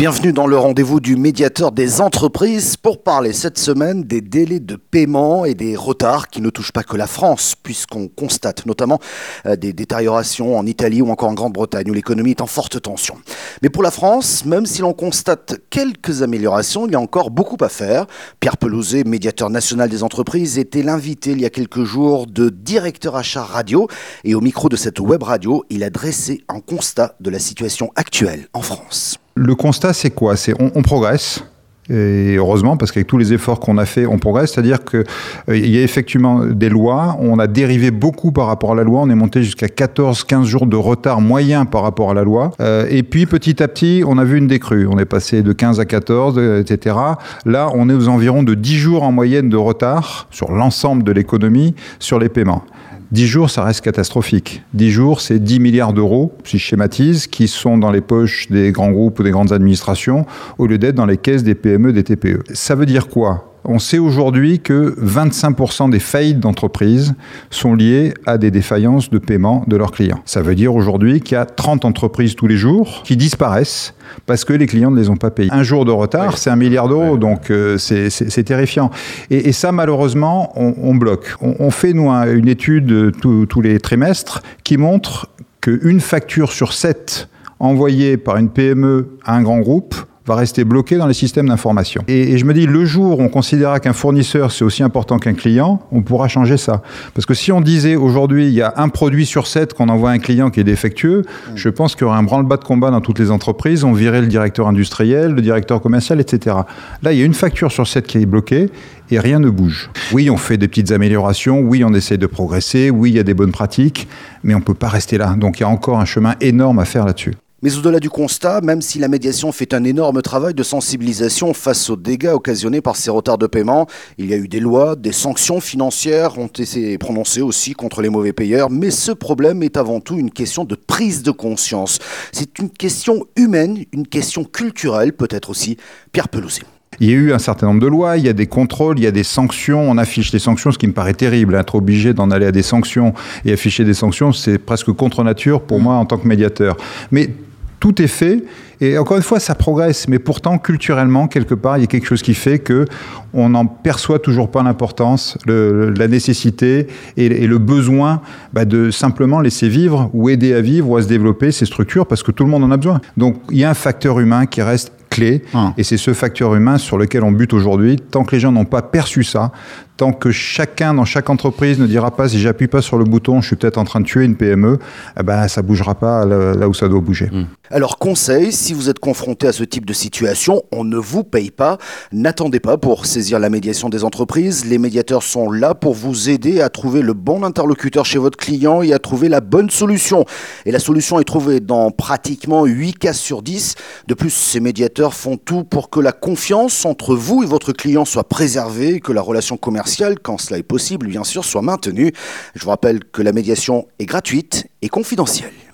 Bienvenue dans le rendez-vous du médiateur des entreprises pour parler cette semaine des délais de paiement et des retards qui ne touchent pas que la France, puisqu'on constate notamment euh, des détériorations en Italie ou encore en Grande-Bretagne où l'économie est en forte tension. Mais pour la France, même si l'on constate quelques améliorations, il y a encore beaucoup à faire. Pierre Pelouzet, médiateur national des entreprises, était l'invité il y a quelques jours de directeur achat radio et au micro de cette web radio, il a dressé un constat de la situation actuelle en France. Le constat, c'est quoi? C'est on, progresse. Et heureusement, parce qu'avec tous les efforts qu'on a fait, on progresse. C'est-à-dire qu'il euh, y a effectivement des lois. On a dérivé beaucoup par rapport à la loi. On est monté jusqu'à 14-15 jours de retard moyen par rapport à la loi. Euh, et puis, petit à petit, on a vu une décrue. On est passé de 15 à 14, etc. Là, on est aux environs de 10 jours en moyenne de retard sur l'ensemble de l'économie sur les paiements. 10 jours, ça reste catastrophique. 10 jours, c'est 10 milliards d'euros, si je schématise, qui sont dans les poches des grands groupes ou des grandes administrations, au lieu d'être dans les caisses des PME, des TPE. Ça veut dire quoi? On sait aujourd'hui que 25% des faillites d'entreprises sont liées à des défaillances de paiement de leurs clients. Ça veut dire aujourd'hui qu'il y a 30 entreprises tous les jours qui disparaissent parce que les clients ne les ont pas payés. Un jour de retard, c'est un milliard d'euros, donc euh, c'est terrifiant. Et, ça, malheureusement, on, bloque. On, fait, nous, une étude tous les trimestres qui montre qu'une facture sur sept envoyée par une PME à un grand groupe va rester bloqué dans les systèmes d'information. Et, je me dis, le jour où on considérera qu'un fournisseur, c'est aussi important qu'un client, on pourra changer ça. Parce que si on disait aujourd'hui, il y a un produit sur sept qu'on envoie à un client qui est défectueux, je pense qu'il y aurait un branle-bas de combat dans toutes les entreprises, on virait le directeur industriel, le directeur commercial, etc. Là, il y a une facture sur sept qui est bloquée et rien ne bouge. Oui, on fait des petites améliorations, oui, on essaie de progresser, oui, il y a des bonnes pratiques, mais on ne peut pas rester là. Donc il y a encore un chemin énorme à faire là-dessus. Mais au-delà du constat, même si la médiation fait un énorme travail de sensibilisation face aux dégâts occasionnés par ces retards de paiement, il y a eu des lois, des sanctions financières ont été prononcées aussi contre les mauvais payeurs, mais ce problème est avant tout une question de prise de conscience. C'est une question humaine, une question culturelle peut-être aussi. Pierre Pelouzet. Il y a eu un certain nombre de lois, il y a des contrôles, il y a des sanctions. On affiche des sanctions, ce qui me paraît terrible. Être obligé d'en aller à des sanctions et afficher des sanctions, c'est presque contre nature pour moi en tant que médiateur. Mais tout est fait. Et encore une fois, ça progresse, mais pourtant, culturellement, quelque part, il y a quelque chose qui fait que on n'en perçoit toujours pas l'importance, la nécessité et, le besoin bah, de simplement laisser vivre ou aider à vivre ou à se développer ces structures parce que tout le monde en a besoin. Donc, il y a un facteur humain qui reste clé. Ah. Et c'est ce facteur humain sur lequel on bute aujourd'hui. Tant que les gens n'ont pas perçu ça, tant que chacun dans chaque entreprise ne dira pas si j'appuie pas sur le bouton, je suis peut-être en train de tuer une PME, eh ben ça bougera pas là, où ça doit bouger. Hmm. Alors conseil, si vous êtes confronté à ce type de situation, on ne vous paye pas. N'attendez pas pour saisir la médiation des entreprises. Les médiateurs sont là pour vous aider à trouver le bon interlocuteur chez votre client et à trouver la bonne solution. Et la solution est trouvée dans pratiquement 8 cas sur 10. De plus, ces médiateurs font tout pour que la confiance entre vous et votre client soit préservée, que la relation commerciale quand cela est possible, bien sûr, soit maintenu. Je vous rappelle que la médiation est gratuite et confidentielle.